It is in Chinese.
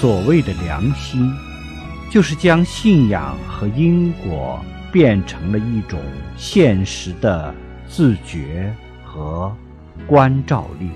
所谓的良心就是将信仰和因果变成了一种现实的自觉和关照力。